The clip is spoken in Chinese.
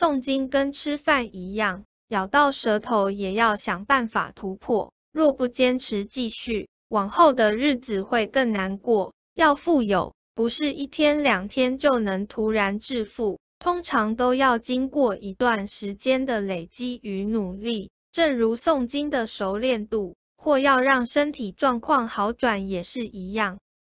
诵经跟吃饭一样咬到舌头也要想办法突破若不坚持继续往后的日子会更难过。要富有不是一天两天就能突然致富通常都要经过一段时间的累积与努力。正如诵经的熟练度或要让身体状况好转也是一样